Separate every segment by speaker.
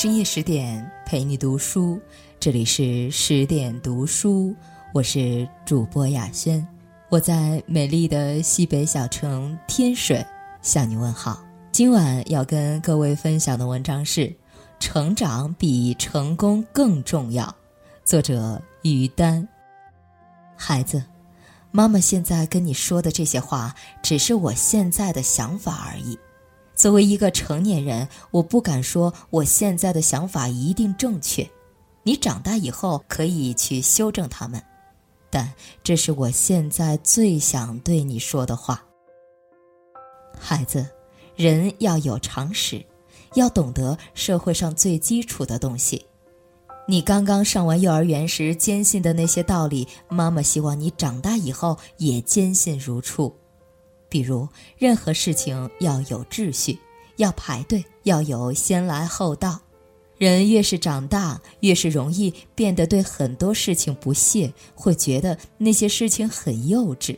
Speaker 1: 深夜十点陪你读书，这里是十点读书，我是主播雅轩，我在美丽的西北小城天水向你问好。今晚要跟各位分享的文章是《成长比成功更重要》，作者于丹。孩子，妈妈现在跟你说的这些话，只是我现在的想法而已。作为一个成年人，我不敢说我现在的想法一定正确。你长大以后可以去修正他们，但这是我现在最想对你说的话。孩子，人要有常识，要懂得社会上最基础的东西。你刚刚上完幼儿园时坚信的那些道理，妈妈希望你长大以后也坚信如初。比如，任何事情要有秩序，要排队，要有先来后到。人越是长大，越是容易变得对很多事情不屑，会觉得那些事情很幼稚。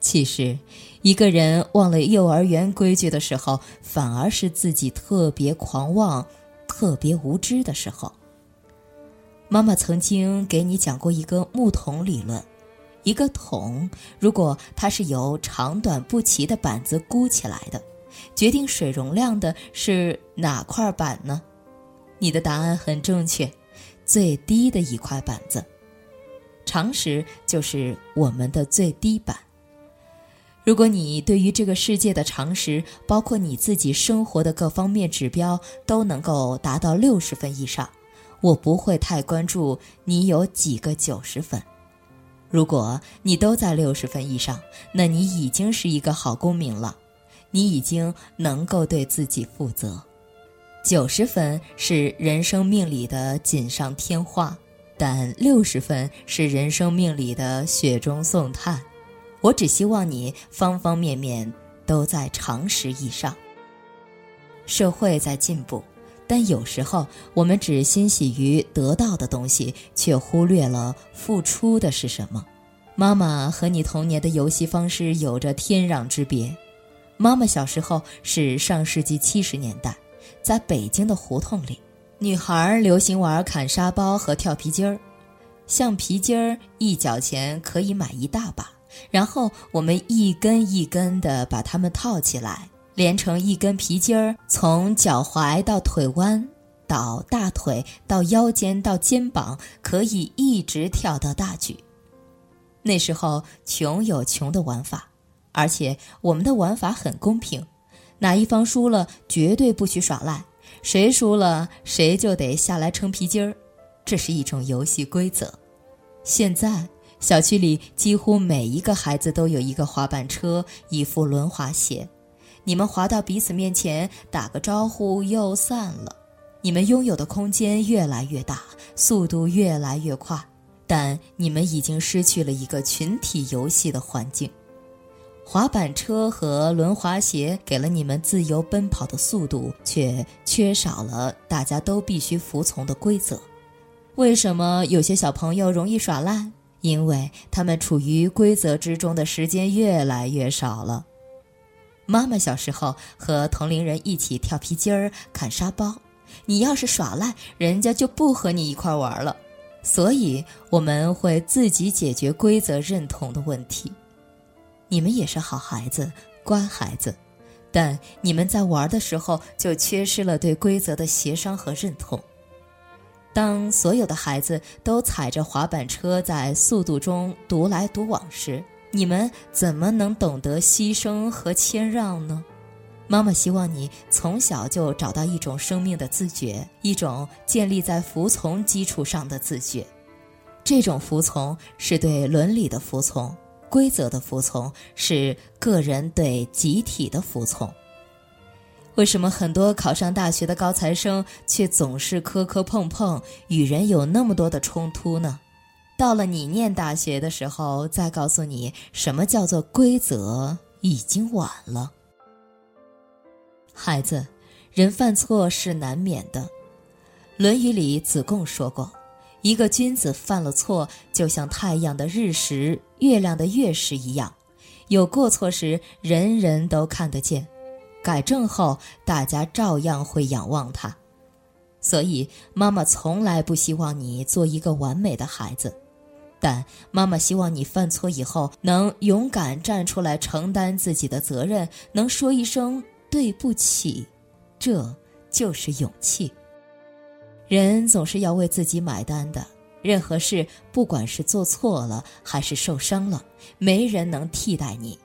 Speaker 1: 其实，一个人忘了幼儿园规矩的时候，反而是自己特别狂妄、特别无知的时候。妈妈曾经给你讲过一个木桶理论。一个桶，如果它是由长短不齐的板子箍起来的，决定水容量的是哪块板呢？你的答案很正确，最低的一块板子。常识就是我们的最低板。如果你对于这个世界的常识，包括你自己生活的各方面指标，都能够达到六十分以上，我不会太关注你有几个九十分。如果你都在六十分以上，那你已经是一个好公民了，你已经能够对自己负责。九十分是人生命里的锦上添花，但六十分是人生命里的雪中送炭。我只希望你方方面面都在常识以上。社会在进步。但有时候，我们只欣喜于得到的东西，却忽略了付出的是什么。妈妈和你童年的游戏方式有着天壤之别。妈妈小时候是上世纪七十年代，在北京的胡同里，女孩流行玩砍沙包和跳皮筋儿。橡皮筋儿一角钱可以买一大把，然后我们一根一根地把它们套起来。连成一根皮筋儿，从脚踝到腿弯，到大腿，到腰间，到肩膀，可以一直跳到大举。那时候穷有穷的玩法，而且我们的玩法很公平，哪一方输了绝对不许耍赖，谁输了谁就得下来撑皮筋儿，这是一种游戏规则。现在小区里几乎每一个孩子都有一个滑板车，一副轮滑鞋。你们滑到彼此面前，打个招呼又散了。你们拥有的空间越来越大，速度越来越快，但你们已经失去了一个群体游戏的环境。滑板车和轮滑鞋给了你们自由奔跑的速度，却缺少了大家都必须服从的规则。为什么有些小朋友容易耍赖？因为他们处于规则之中的时间越来越少了。妈妈小时候和同龄人一起跳皮筋儿、砍沙包，你要是耍赖，人家就不和你一块玩了。所以我们会自己解决规则认同的问题。你们也是好孩子、乖孩子，但你们在玩的时候就缺失了对规则的协商和认同。当所有的孩子都踩着滑板车在速度中独来独往时，你们怎么能懂得牺牲和谦让呢？妈妈希望你从小就找到一种生命的自觉，一种建立在服从基础上的自觉。这种服从是对伦理的服从，规则的服从，是个人对集体的服从。为什么很多考上大学的高材生却总是磕磕碰碰，与人有那么多的冲突呢？到了你念大学的时候，再告诉你什么叫做规则，已经晚了。孩子，人犯错是难免的，《论语》里子贡说过：“一个君子犯了错，就像太阳的日食、月亮的月食一样，有过错时，人人都看得见；改正后，大家照样会仰望他。”所以妈妈从来不希望你做一个完美的孩子，但妈妈希望你犯错以后能勇敢站出来承担自己的责任，能说一声对不起，这就是勇气。人总是要为自己买单的，任何事，不管是做错了还是受伤了，没人能替代你，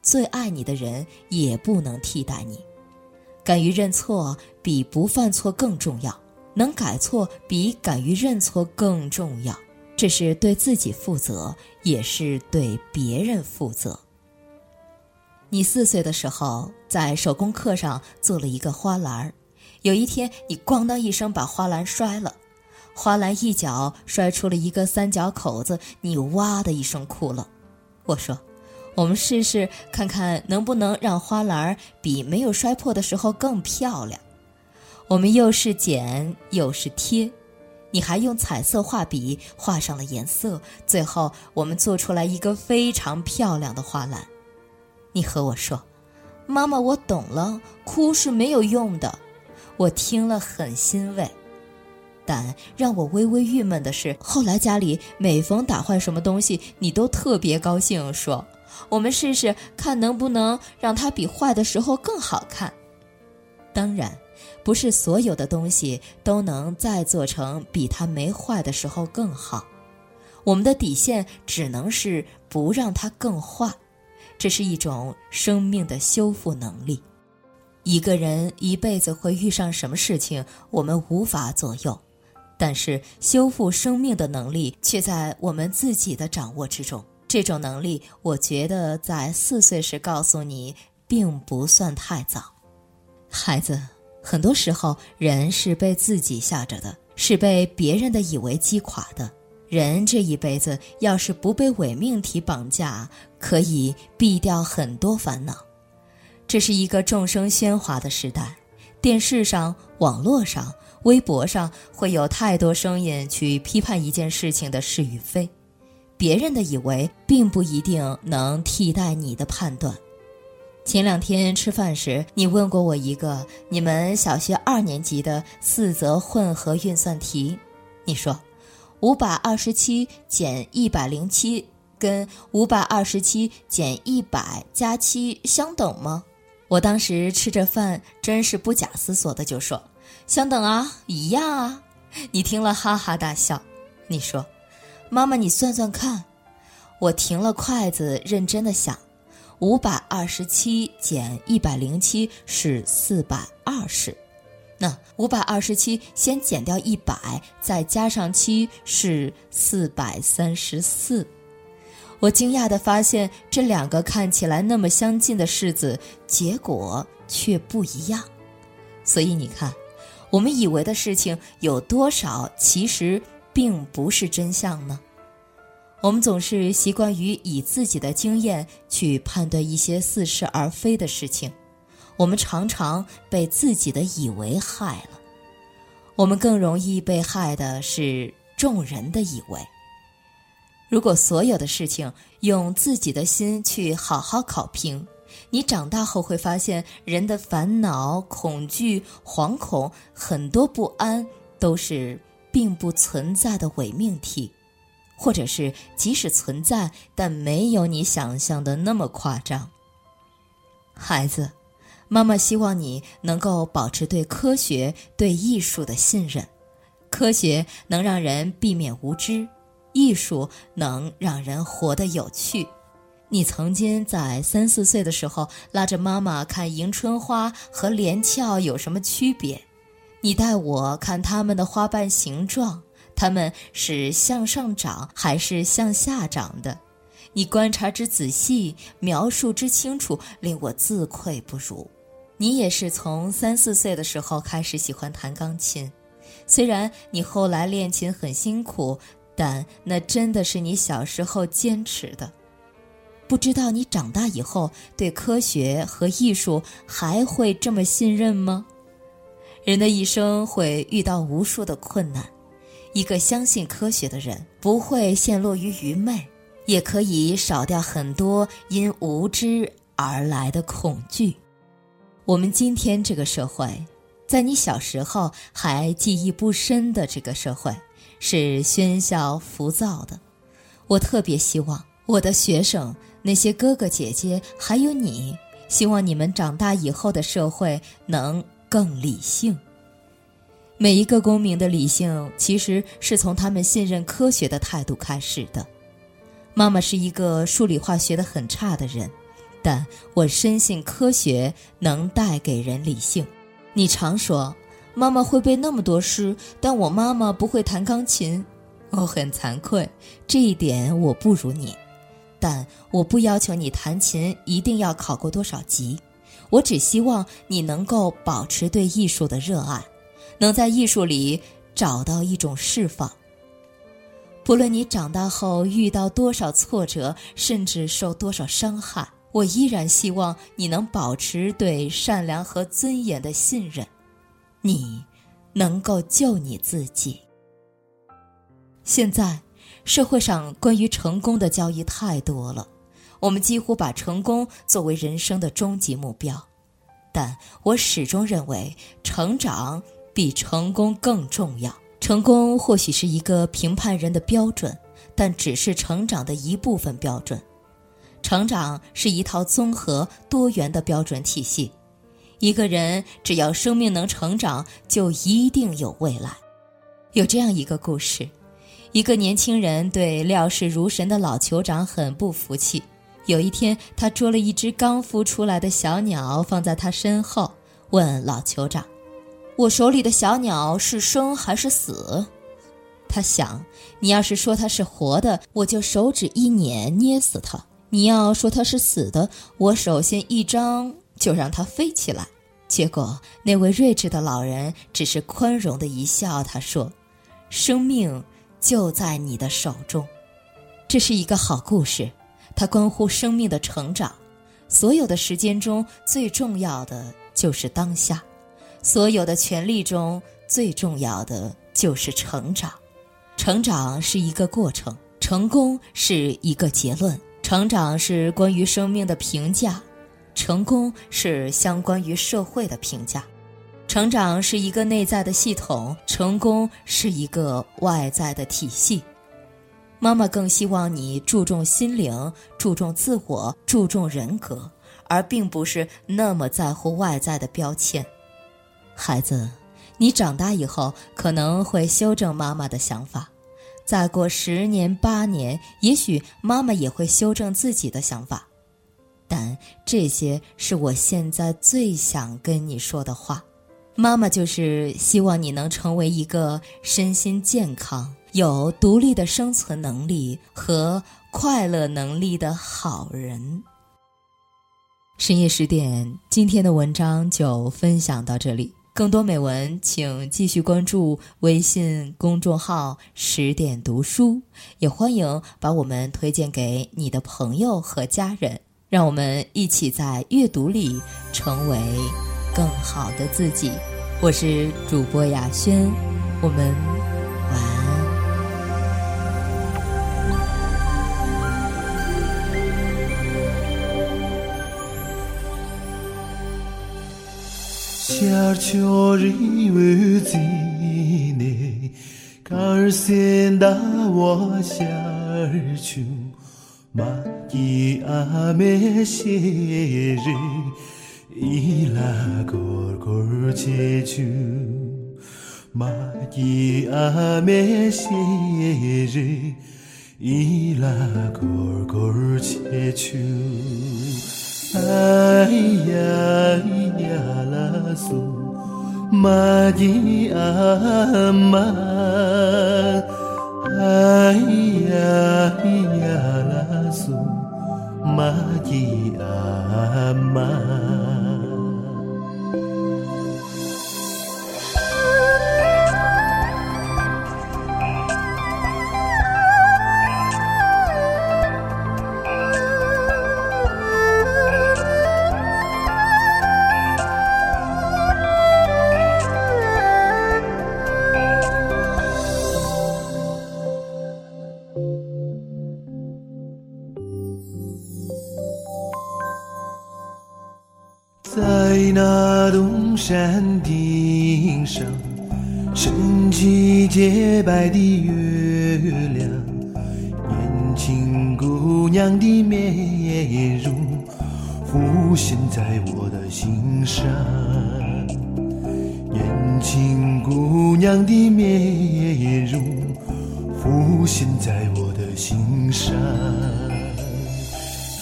Speaker 1: 最爱你的人也不能替代你。敢于认错比不犯错更重要，能改错比敢于认错更重要。这是对自己负责，也是对别人负责。你四岁的时候在手工课上做了一个花篮，有一天你咣当一声把花篮摔了，花篮一脚摔出了一个三角口子，你哇的一声哭了。我说。我们试试看看能不能让花篮比没有摔破的时候更漂亮。我们又是剪又是贴，你还用彩色画笔画上了颜色，最后我们做出来一个非常漂亮的花篮。你和我说：“妈妈，我懂了，哭是没有用的。”我听了很欣慰，但让我微微郁闷的是，后来家里每逢打坏什么东西，你都特别高兴，说。我们试试看，能不能让它比坏的时候更好看？当然，不是所有的东西都能再做成比它没坏的时候更好。我们的底线只能是不让它更坏，这是一种生命的修复能力。一个人一辈子会遇上什么事情，我们无法左右，但是修复生命的能力却在我们自己的掌握之中。这种能力，我觉得在四岁时告诉你，并不算太早。孩子，很多时候人是被自己吓着的，是被别人的以为击垮的。人这一辈子，要是不被伪命题绑架，可以避掉很多烦恼。这是一个众生喧哗的时代，电视上、网络上、微博上会有太多声音去批判一件事情的是与非。别人的以为并不一定能替代你的判断。前两天吃饭时，你问过我一个你们小学二年级的四则混合运算题。你说，五百二十七减一百零七跟五百二十七减一百加七相等吗？我当时吃着饭，真是不假思索的就说，相等啊，一样啊。你听了哈哈大笑。你说。妈妈，你算算看。我停了筷子，认真的想：五百二十七减一百零七是四百二十。那五百二十七先减掉一百，再加上七是四百三十四。我惊讶的发现，这两个看起来那么相近的式子，结果却不一样。所以你看，我们以为的事情有多少，其实。并不是真相呢。我们总是习惯于以自己的经验去判断一些似是而非的事情，我们常常被自己的以为害了。我们更容易被害的是众人的以为。如果所有的事情用自己的心去好好考评，你长大后会发现，人的烦恼、恐惧、惶恐，很多不安都是。并不存在的伪命题，或者是即使存在，但没有你想象的那么夸张。孩子，妈妈希望你能够保持对科学、对艺术的信任。科学能让人避免无知，艺术能让人活得有趣。你曾经在三四岁的时候拉着妈妈看迎春花和连翘有什么区别？你带我看它们的花瓣形状，它们是向上长还是向下长的？你观察之仔细，描述之清楚，令我自愧不如。你也是从三四岁的时候开始喜欢弹钢琴，虽然你后来练琴很辛苦，但那真的是你小时候坚持的。不知道你长大以后对科学和艺术还会这么信任吗？人的一生会遇到无数的困难，一个相信科学的人不会陷落于愚昧，也可以少掉很多因无知而来的恐惧。我们今天这个社会，在你小时候还记忆不深的这个社会，是喧嚣浮躁的。我特别希望我的学生、那些哥哥姐姐，还有你，希望你们长大以后的社会能更理性。每一个公民的理性，其实是从他们信任科学的态度开始的。妈妈是一个数理化学的很差的人，但我深信科学能带给人理性。你常说，妈妈会背那么多诗，但我妈妈不会弹钢琴。我很惭愧，这一点我不如你。但我不要求你弹琴一定要考过多少级，我只希望你能够保持对艺术的热爱，能在艺术里找到一种释放。不论你长大后遇到多少挫折，甚至受多少伤害。我依然希望你能保持对善良和尊严的信任，你能够救你自己。现在，社会上关于成功的交易太多了，我们几乎把成功作为人生的终极目标，但我始终认为，成长比成功更重要。成功或许是一个评判人的标准，但只是成长的一部分标准。成长是一套综合多元的标准体系。一个人只要生命能成长，就一定有未来。有这样一个故事：一个年轻人对料事如神的老酋长很不服气。有一天，他捉了一只刚孵出来的小鸟放在他身后，问老酋长：“我手里的小鸟是生还是死？”他想：“你要是说它是活的，我就手指一捻，捏死它。”你要说它是死的，我首先一张就让它飞起来。结果那位睿智的老人只是宽容的一笑，他说：“生命就在你的手中。”这是一个好故事，它关乎生命的成长。所有的时间中最重要的就是当下，所有的权利中最重要的就是成长。成长是一个过程，成功是一个结论。成长是关于生命的评价，成功是相关于社会的评价。成长是一个内在的系统，成功是一个外在的体系。妈妈更希望你注重心灵，注重自我，注重人格，而并不是那么在乎外在的标签。孩子，你长大以后可能会修正妈妈的想法。再过十年八年，也许妈妈也会修正自己的想法，但这些是我现在最想跟你说的话。妈妈就是希望你能成为一个身心健康、有独立的生存能力和快乐能力的好人。深夜十点，今天的文章就分享到这里。更多美文，请继续关注微信公众号“十点读书”，也欢迎把我们推荐给你的朋友和家人，让我们一起在阅读里成为更好的自己。我是主播雅轩，我们 cherchori uzine
Speaker 2: karsen da wo cherchu ma ki ame shiri ila gor gor chechu ma ki ame shiri ila gor gor chechu ai ai ya la su ma ji a ma ai ai ya la su ma ji a ma 在那东山顶上，升起洁白的月亮，年轻姑娘的面容浮现在我的心上。年轻姑娘的面容浮现在我的心上。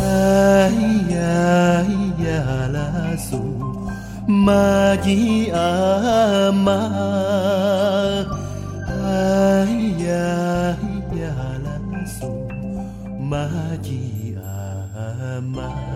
Speaker 2: 哎呀呀啦苏，玛吉阿玛。哎呀呀啦苏，玛吉阿妈。